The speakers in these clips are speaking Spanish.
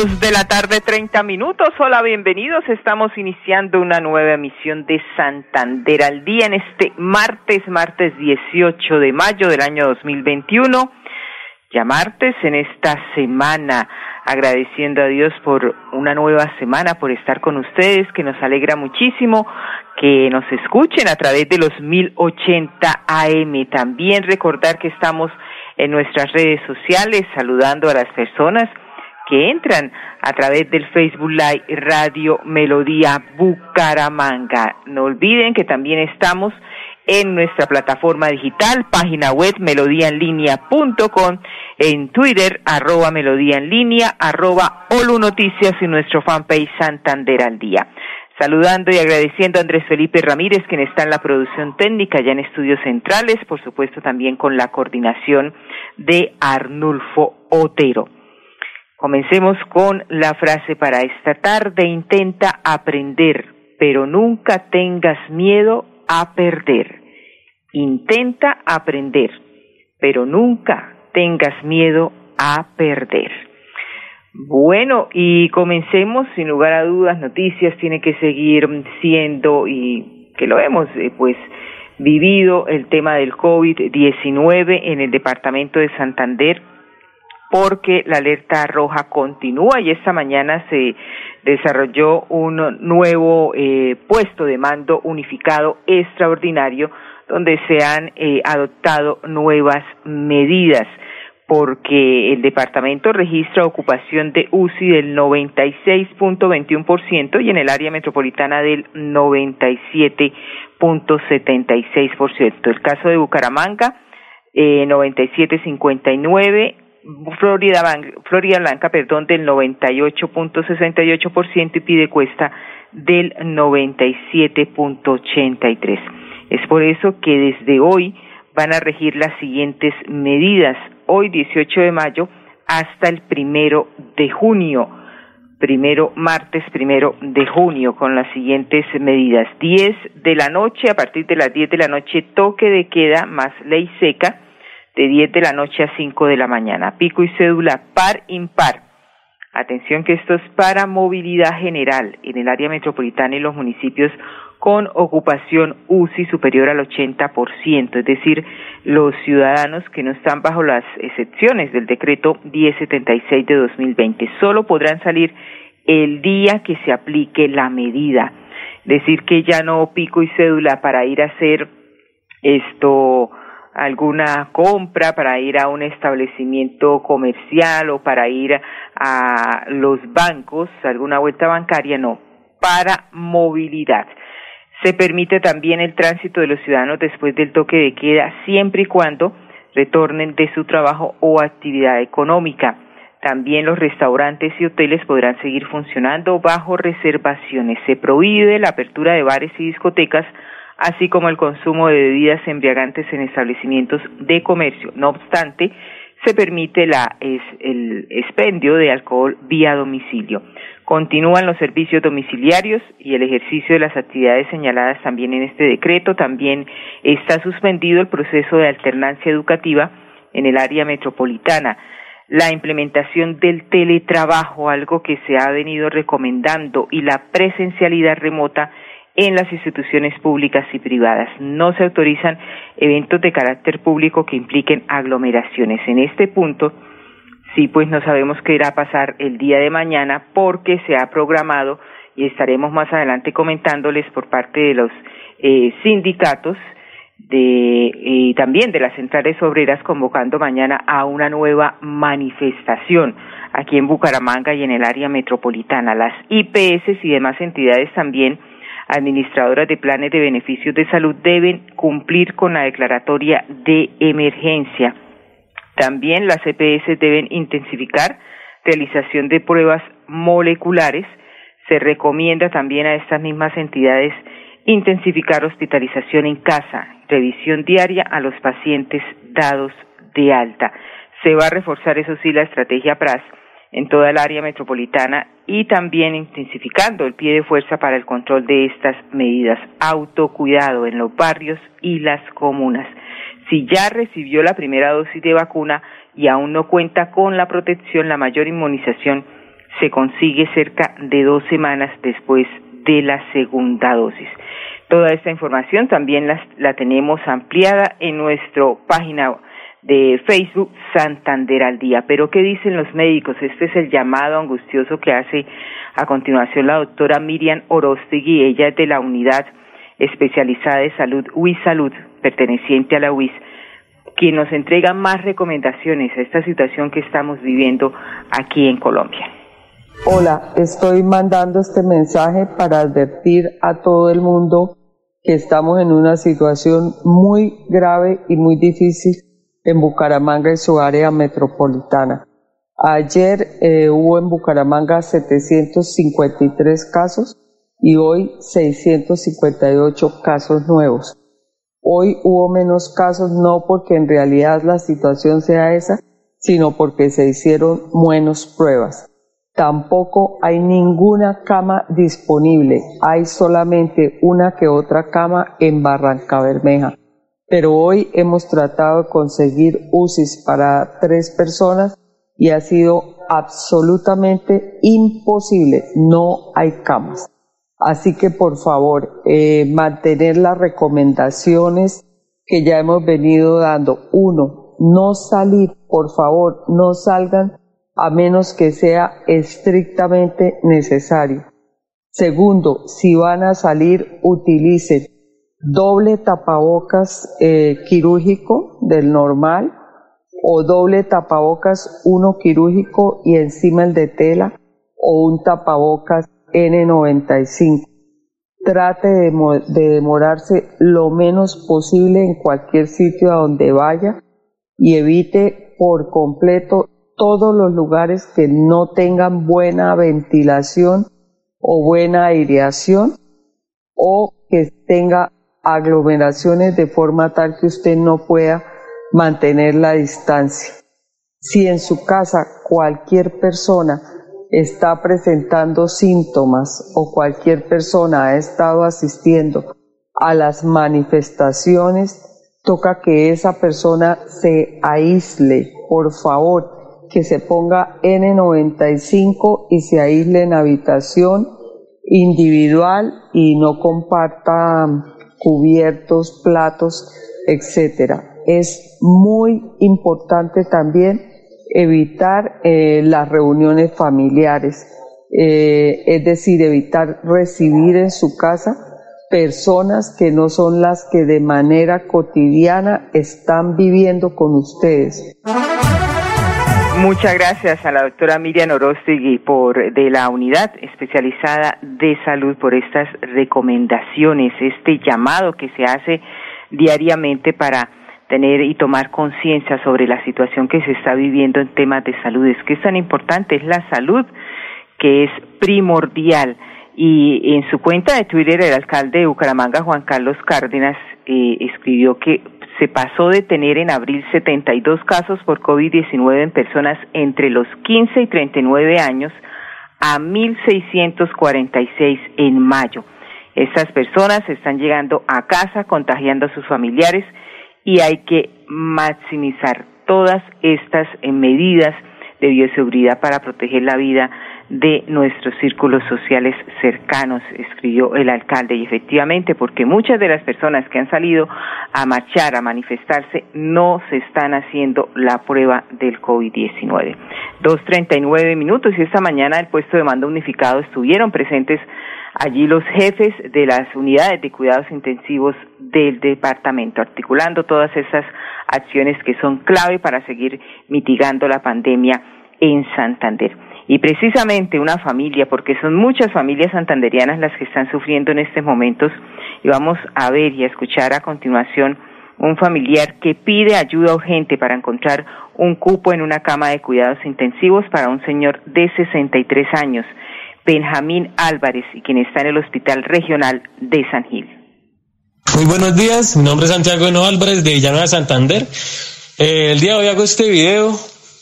De la tarde, 30 minutos. Hola, bienvenidos. Estamos iniciando una nueva emisión de Santander al día en este martes, martes 18 de mayo del año 2021. Ya martes en esta semana, agradeciendo a Dios por una nueva semana, por estar con ustedes, que nos alegra muchísimo que nos escuchen a través de los 1080 AM. También recordar que estamos en nuestras redes sociales saludando a las personas que entran a través del Facebook Live Radio Melodía Bucaramanga. No olviden que también estamos en nuestra plataforma digital, página web melodíaenlínea.com, en Twitter, arroba melodía en línea, arroba Olu Noticias y nuestro fanpage Santander al Día. Saludando y agradeciendo a Andrés Felipe Ramírez, quien está en la producción técnica, ya en estudios centrales, por supuesto también con la coordinación de Arnulfo Otero. Comencemos con la frase para esta tarde. Intenta aprender, pero nunca tengas miedo a perder. Intenta aprender, pero nunca tengas miedo a perder. Bueno, y comencemos, sin lugar a dudas, noticias tiene que seguir siendo, y que lo hemos eh, pues vivido, el tema del COVID-19 en el departamento de Santander porque la alerta roja continúa y esta mañana se desarrolló un nuevo eh, puesto de mando unificado extraordinario donde se han eh, adoptado nuevas medidas porque el departamento registra ocupación de UCI del 96.21% y en el área metropolitana del 97.76%. El caso de Bucaramanga, eh, 97.59%, Florida, Florida Blanca, perdón, del 98.68% y pide cuesta del 97.83. Es por eso que desde hoy van a regir las siguientes medidas. Hoy, 18 de mayo, hasta el primero de junio. Primero, martes primero de junio, con las siguientes medidas. 10 de la noche, a partir de las 10 de la noche, toque de queda más ley seca de 10 de la noche a 5 de la mañana. Pico y cédula par impar. Atención que esto es para movilidad general en el área metropolitana y los municipios con ocupación UCI superior al 80%, es decir, los ciudadanos que no están bajo las excepciones del decreto 1076 de 2020 solo podrán salir el día que se aplique la medida. Decir que ya no pico y cédula para ir a hacer esto alguna compra para ir a un establecimiento comercial o para ir a los bancos, alguna vuelta bancaria, no, para movilidad. Se permite también el tránsito de los ciudadanos después del toque de queda siempre y cuando retornen de su trabajo o actividad económica. También los restaurantes y hoteles podrán seguir funcionando bajo reservaciones. Se prohíbe la apertura de bares y discotecas así como el consumo de bebidas embriagantes en establecimientos de comercio. No obstante, se permite la, el expendio de alcohol vía domicilio. Continúan los servicios domiciliarios y el ejercicio de las actividades señaladas también en este decreto. También está suspendido el proceso de alternancia educativa en el área metropolitana. La implementación del teletrabajo, algo que se ha venido recomendando, y la presencialidad remota en las instituciones públicas y privadas. No se autorizan eventos de carácter público que impliquen aglomeraciones. En este punto, sí, pues no sabemos qué irá a pasar el día de mañana porque se ha programado y estaremos más adelante comentándoles por parte de los eh, sindicatos de, y también de las centrales obreras convocando mañana a una nueva manifestación aquí en Bucaramanga y en el área metropolitana. Las IPS y demás entidades también administradoras de planes de beneficios de salud deben cumplir con la declaratoria de emergencia. También las EPS deben intensificar realización de pruebas moleculares. Se recomienda también a estas mismas entidades intensificar hospitalización en casa, revisión diaria a los pacientes dados de alta. Se va a reforzar, eso sí, la estrategia PRAS en toda el área metropolitana y también intensificando el pie de fuerza para el control de estas medidas. Autocuidado en los barrios y las comunas. Si ya recibió la primera dosis de vacuna y aún no cuenta con la protección, la mayor inmunización se consigue cerca de dos semanas después de la segunda dosis. Toda esta información también la, la tenemos ampliada en nuestra página de Facebook Santander al día. Pero ¿qué dicen los médicos? Este es el llamado angustioso que hace a continuación la doctora Miriam Orostegui. Ella es de la unidad especializada de salud UIS Salud, perteneciente a la UIS, quien nos entrega más recomendaciones a esta situación que estamos viviendo aquí en Colombia. Hola, estoy mandando este mensaje para advertir a todo el mundo que estamos en una situación muy grave y muy difícil en Bucaramanga y su área metropolitana. Ayer eh, hubo en Bucaramanga 753 casos y hoy 658 casos nuevos. Hoy hubo menos casos no porque en realidad la situación sea esa, sino porque se hicieron menos pruebas. Tampoco hay ninguna cama disponible, hay solamente una que otra cama en Barranca Bermeja pero hoy hemos tratado de conseguir UCIs para tres personas y ha sido absolutamente imposible, no hay camas. Así que por favor, eh, mantener las recomendaciones que ya hemos venido dando. Uno, no salir, por favor, no salgan a menos que sea estrictamente necesario. Segundo, si van a salir, utilicen doble tapabocas eh, quirúrgico del normal o doble tapabocas uno quirúrgico y encima el de tela o un tapabocas N95. Trate de, de demorarse lo menos posible en cualquier sitio a donde vaya y evite por completo todos los lugares que no tengan buena ventilación o buena aireación o que tenga aglomeraciones de forma tal que usted no pueda mantener la distancia. Si en su casa cualquier persona está presentando síntomas o cualquier persona ha estado asistiendo a las manifestaciones, toca que esa persona se aísle, por favor, que se ponga N95 y se aísle en habitación individual y no comparta cubiertos, platos, etcétera. Es muy importante también evitar eh, las reuniones familiares, eh, es decir, evitar recibir en su casa personas que no son las que de manera cotidiana están viviendo con ustedes. Muchas gracias a la doctora Miriam Orostegui por de la unidad especializada de salud por estas recomendaciones, este llamado que se hace diariamente para tener y tomar conciencia sobre la situación que se está viviendo en temas de salud. Es que es tan importante, es la salud que es primordial. Y en su cuenta de Twitter, el alcalde de Bucaramanga, Juan Carlos Cárdenas, eh, escribió que se pasó de tener en abril 72 casos por COVID-19 en personas entre los 15 y 39 años a 1.646 en mayo. Estas personas están llegando a casa contagiando a sus familiares y hay que maximizar todas estas medidas de bioseguridad para proteger la vida de nuestros círculos sociales cercanos, escribió el alcalde. Y efectivamente, porque muchas de las personas que han salido a marchar, a manifestarse, no se están haciendo la prueba del COVID-19. Dos treinta y nueve minutos y esta mañana el puesto de mando unificado estuvieron presentes allí los jefes de las unidades de cuidados intensivos del departamento, articulando todas esas acciones que son clave para seguir mitigando la pandemia en Santander. Y precisamente una familia, porque son muchas familias santanderianas las que están sufriendo en estos momentos, y vamos a ver y a escuchar a continuación un familiar que pide ayuda urgente para encontrar un cupo en una cama de cuidados intensivos para un señor de 63 años, Benjamín Álvarez, y quien está en el Hospital Regional de San Gil. Muy buenos días, mi nombre es Santiago Eno Álvarez de Villanueva Santander. Eh, el día de hoy hago este video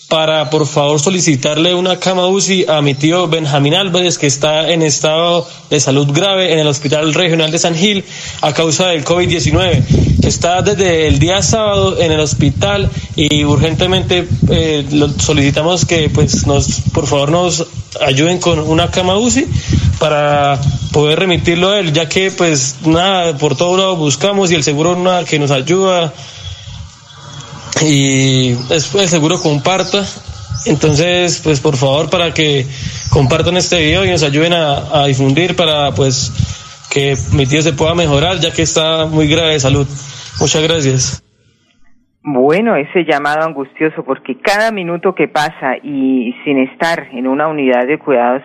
para por favor solicitarle una cama UCI a mi tío Benjamín Álvarez que está en estado de salud grave en el Hospital Regional de San Gil a causa del COVID-19. Está desde el día sábado en el hospital y urgentemente eh, solicitamos que pues nos por favor nos ayuden con una cama UCI para poder remitirlo a él, ya que pues nada, por todo lado buscamos y el seguro nada que nos ayuda y después el seguro comparta. Entonces, pues por favor, para que compartan este video y nos ayuden a, difundir para pues que mi tío se pueda mejorar, ya que está muy grave de salud. Muchas gracias. Bueno, ese llamado angustioso, porque cada minuto que pasa y sin estar en una unidad de cuidados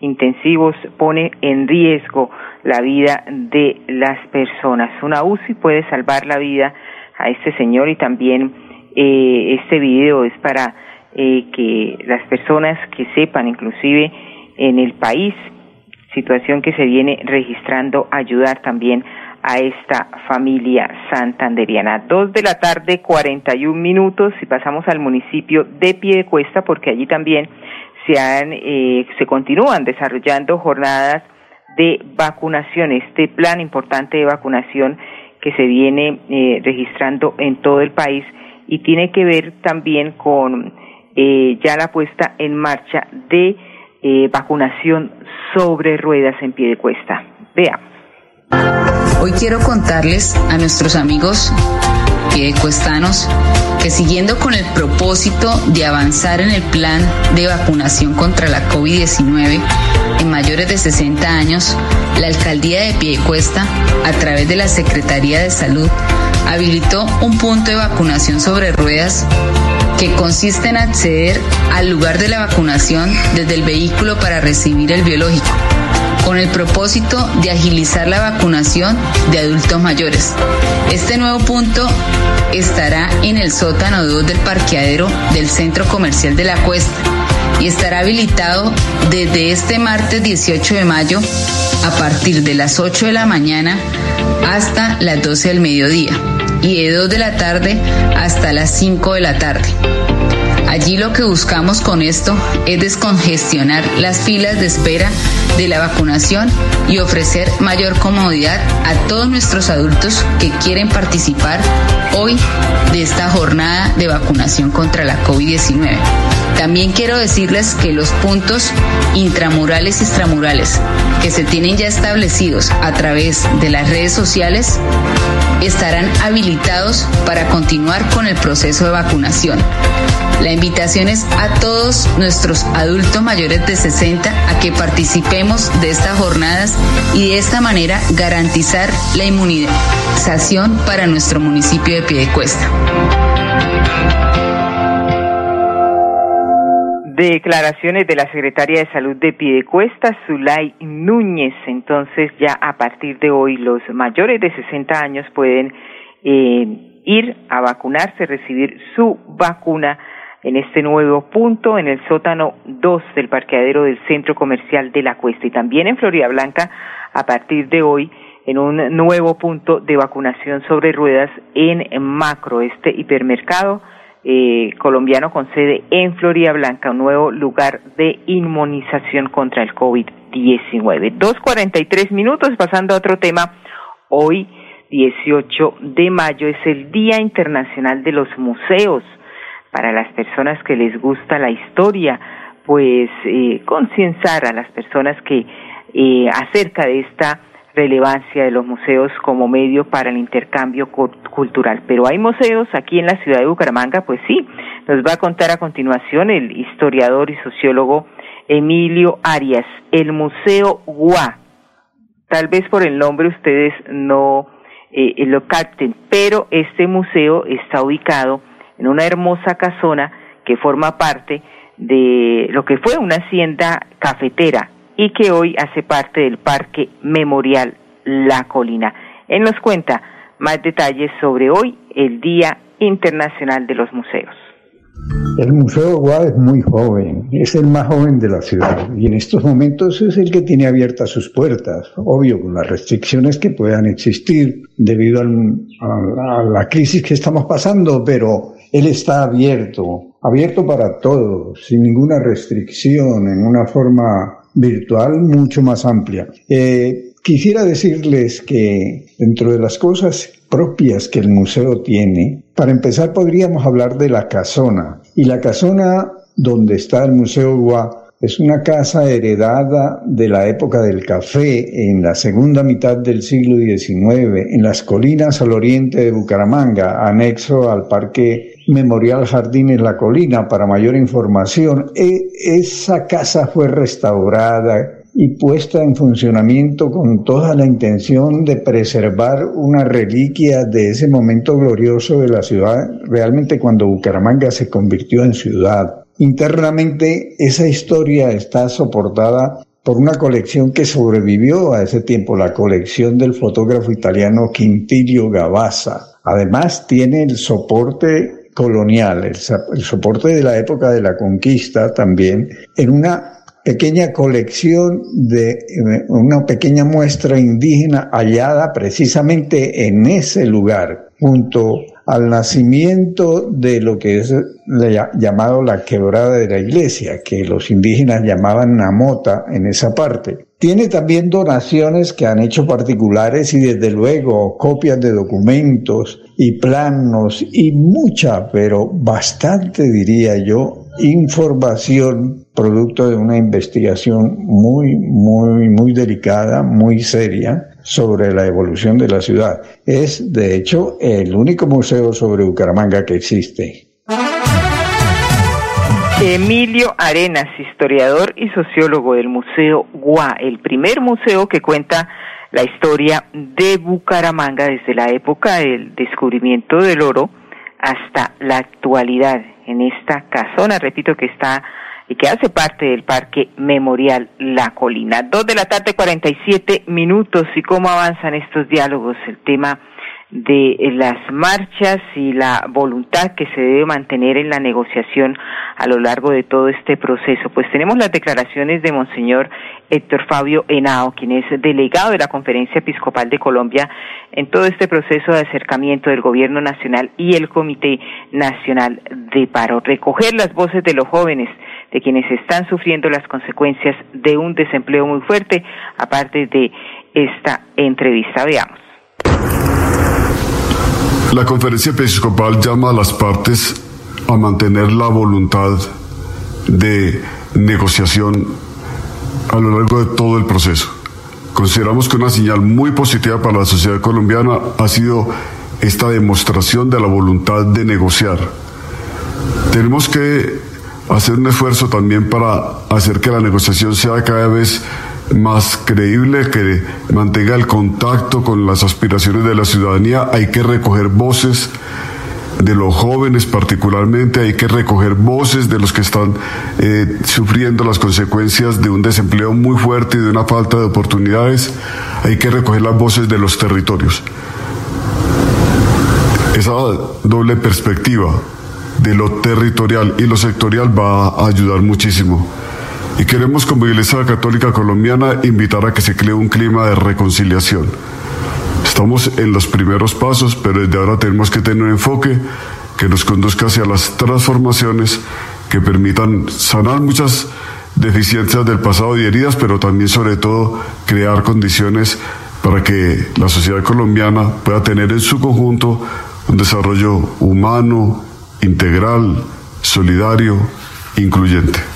intensivos pone en riesgo la vida de las personas. Una UCI puede salvar la vida a este señor y también eh, este video es para eh, que las personas que sepan, inclusive en el país, situación que se viene registrando, ayudar también a esta familia santanderiana. Dos de la tarde, cuarenta y un minutos, y pasamos al municipio de Piedecuesta, porque allí también se han, eh, se continúan desarrollando jornadas de vacunación, este plan importante de vacunación que se viene eh, registrando en todo el país y tiene que ver también con eh, ya la puesta en marcha de eh, vacunación sobre ruedas en pie de cuesta. Veamos. Hoy quiero contarles a nuestros amigos piedecuestanos que siguiendo con el propósito de avanzar en el plan de vacunación contra la COVID-19 en mayores de 60 años, la alcaldía de Piedecuesta, a través de la Secretaría de Salud, habilitó un punto de vacunación sobre ruedas que consiste en acceder al lugar de la vacunación desde el vehículo para recibir el biológico, con el propósito de agilizar la vacunación de adultos mayores. Este nuevo punto estará en el sótano 2 del parqueadero del Centro Comercial de la Cuesta y estará habilitado desde este martes 18 de mayo a partir de las 8 de la mañana hasta las 12 del mediodía y de 2 de la tarde hasta las 5 de la tarde. Allí lo que buscamos con esto es descongestionar las filas de espera de la vacunación y ofrecer mayor comodidad a todos nuestros adultos que quieren participar hoy esta jornada de vacunación contra la COVID-19. También quiero decirles que los puntos intramurales y extramurales que se tienen ya establecidos a través de las redes sociales estarán habilitados para continuar con el proceso de vacunación. La invitación es a todos nuestros adultos mayores de 60 a que participemos de estas jornadas y de esta manera garantizar la inmunización para nuestro municipio de Piedecuesta. Declaraciones de la secretaria de Salud de Piedecuesta, Zulay Núñez. Entonces, ya a partir de hoy, los mayores de 60 años pueden eh, ir a vacunarse, recibir su vacuna en este nuevo punto, en el sótano 2 del parqueadero del Centro Comercial de La Cuesta. Y también en Florida Blanca, a partir de hoy, en un nuevo punto de vacunación sobre ruedas en Macro, este hipermercado eh, colombiano con sede en Florida Blanca, un nuevo lugar de inmunización contra el COVID-19. Dos cuarenta y tres minutos, pasando a otro tema. Hoy, 18 de mayo, es el Día Internacional de los Museos. Para las personas que les gusta la historia, pues eh, concienciar a las personas que eh, acerca de esta relevancia de los museos como medio para el intercambio cultural. Pero hay museos aquí en la ciudad de Bucaramanga, pues sí, nos va a contar a continuación el historiador y sociólogo Emilio Arias, el Museo Gua. Tal vez por el nombre ustedes no eh, lo capten, pero este museo está ubicado en una hermosa casona que forma parte de lo que fue una hacienda cafetera y que hoy hace parte del Parque Memorial La Colina. Él nos cuenta más detalles sobre hoy, el Día Internacional de los Museos. El Museo Guad es muy joven, es el más joven de la ciudad y en estos momentos es el que tiene abiertas sus puertas, obvio con las restricciones que puedan existir debido a la crisis que estamos pasando, pero él está abierto, abierto para todos, sin ninguna restricción, en una forma virtual mucho más amplia. Eh, quisiera decirles que dentro de las cosas propias que el museo tiene, para empezar podríamos hablar de la casona. Y la casona donde está el Museo Gua es una casa heredada de la época del café en la segunda mitad del siglo XIX en las colinas al oriente de Bucaramanga, anexo al Parque Memorial Jardines La Colina. Para mayor información, e, esa casa fue restaurada y puesta en funcionamiento con toda la intención de preservar una reliquia de ese momento glorioso de la ciudad, realmente cuando Bucaramanga se convirtió en ciudad. Internamente esa historia está soportada por una colección que sobrevivió a ese tiempo, la colección del fotógrafo italiano Quintilio Gavassa. Además tiene el soporte colonial, el, soporte de la época de la conquista también, en una pequeña colección de eh, una pequeña muestra indígena hallada precisamente en ese lugar, junto al nacimiento de lo que es llamado la quebrada de la iglesia, que los indígenas llamaban Namota en esa parte. Tiene también donaciones que han hecho particulares y desde luego copias de documentos y planos y mucha, pero bastante diría yo, información producto de una investigación muy, muy, muy delicada, muy seria sobre la evolución de la ciudad. Es, de hecho, el único museo sobre Bucaramanga que existe. Emilio Arenas, historiador y sociólogo del Museo GUA, el primer museo que cuenta la historia de Bucaramanga desde la época del descubrimiento del oro hasta la actualidad en esta casona, repito que está y que hace parte del Parque Memorial La Colina. Dos de la tarde, 47 minutos. ¿Y cómo avanzan estos diálogos? El tema de las marchas y la voluntad que se debe mantener en la negociación a lo largo de todo este proceso. Pues tenemos las declaraciones de Monseñor Héctor Fabio Henao, quien es delegado de la Conferencia Episcopal de Colombia en todo este proceso de acercamiento del Gobierno Nacional y el Comité Nacional de Paro. Recoger las voces de los jóvenes, de quienes están sufriendo las consecuencias de un desempleo muy fuerte, aparte de esta entrevista. Veamos. La conferencia episcopal llama a las partes a mantener la voluntad de negociación a lo largo de todo el proceso. Consideramos que una señal muy positiva para la sociedad colombiana ha sido esta demostración de la voluntad de negociar. Tenemos que hacer un esfuerzo también para hacer que la negociación sea cada vez más creíble, que mantenga el contacto con las aspiraciones de la ciudadanía. Hay que recoger voces de los jóvenes particularmente, hay que recoger voces de los que están eh, sufriendo las consecuencias de un desempleo muy fuerte y de una falta de oportunidades, hay que recoger las voces de los territorios. Esa doble perspectiva de lo territorial y lo sectorial va a ayudar muchísimo. Y queremos como Iglesia Católica Colombiana invitar a que se cree un clima de reconciliación. Estamos en los primeros pasos, pero desde ahora tenemos que tener un enfoque que nos conduzca hacia las transformaciones que permitan sanar muchas deficiencias del pasado y heridas, pero también sobre todo crear condiciones para que la sociedad colombiana pueda tener en su conjunto un desarrollo humano, integral, solidario, incluyente.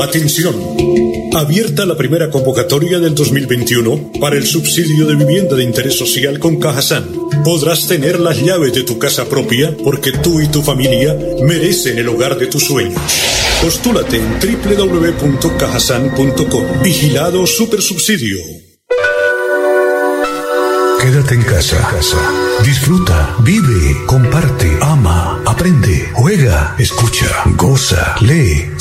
Atención. Abierta la primera convocatoria del 2021 para el subsidio de vivienda de interés social con Cajasan. Podrás tener las llaves de tu casa propia porque tú y tu familia merecen el hogar de tus sueños. Postúlate en www.cajasan.com. Vigilado Supersubsidio. Quédate en casa. Disfruta, vive, comparte, ama, aprende, juega, escucha, goza, lee,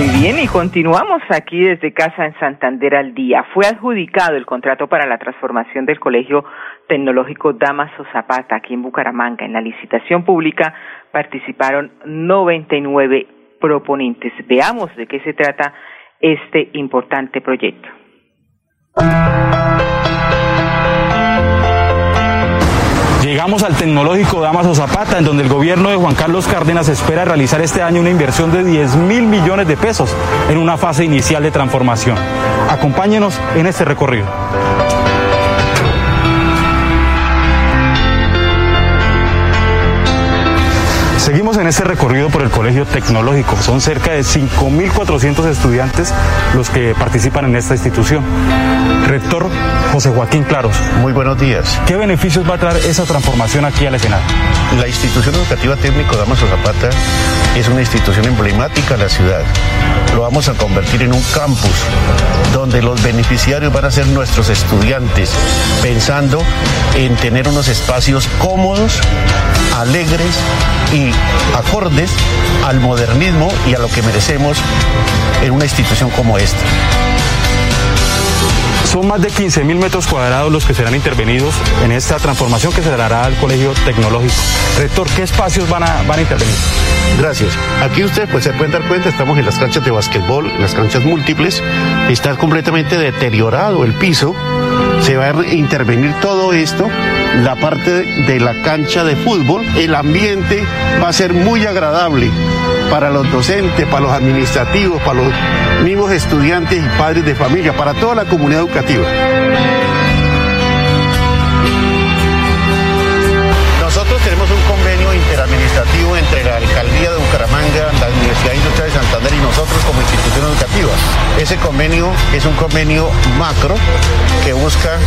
Muy bien, y continuamos aquí desde casa en Santander al día. Fue adjudicado el contrato para la transformación del Colegio Tecnológico Damaso Zapata aquí en Bucaramanga. En la licitación pública participaron 99 proponentes. Veamos de qué se trata este importante proyecto. Llegamos al tecnológico Damaso Zapata, en donde el gobierno de Juan Carlos Cárdenas espera realizar este año una inversión de 10 mil millones de pesos en una fase inicial de transformación. Acompáñenos en este recorrido. Seguimos en este recorrido por el Colegio Tecnológico. Son cerca de 5.400 estudiantes los que participan en esta institución. Rector José Joaquín Claros. Muy buenos días. ¿Qué beneficios va a traer esa transformación aquí al escenario? La institución educativa técnico Damaso Zapata es una institución emblemática de la ciudad. Lo vamos a convertir en un campus donde los beneficiarios van a ser nuestros estudiantes, pensando en tener unos espacios cómodos, alegres y acordes al modernismo y a lo que merecemos en una institución como esta. Son más de 15 mil metros cuadrados los que serán intervenidos en esta transformación que se dará al Colegio Tecnológico. Rector, ¿qué espacios van a, van a intervenir? Gracias. Aquí ustedes pues, se pueden dar cuenta, estamos en las canchas de básquetbol, en las canchas múltiples. Está completamente deteriorado el piso. Se va a intervenir todo esto la parte de la cancha de fútbol, el ambiente va a ser muy agradable para los docentes, para los administrativos, para los mismos estudiantes y padres de familia, para toda la comunidad educativa. Ese convenio es un convenio macro que busca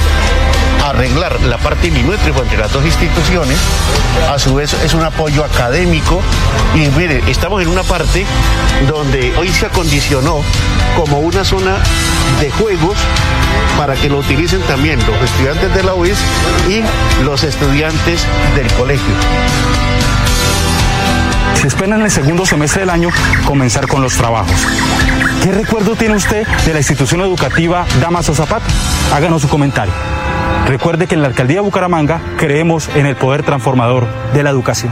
arreglar la parte milimétrica entre las dos instituciones. A su vez es un apoyo académico y mire, estamos en una parte donde hoy se acondicionó como una zona de juegos para que lo utilicen también los estudiantes de la UIS y los estudiantes del colegio. Se espera en el segundo semestre del año comenzar con los trabajos. ¿Qué recuerdo tiene usted de la institución educativa Damaso Zapata? Háganos su comentario. Recuerde que en la alcaldía de Bucaramanga creemos en el poder transformador de la educación.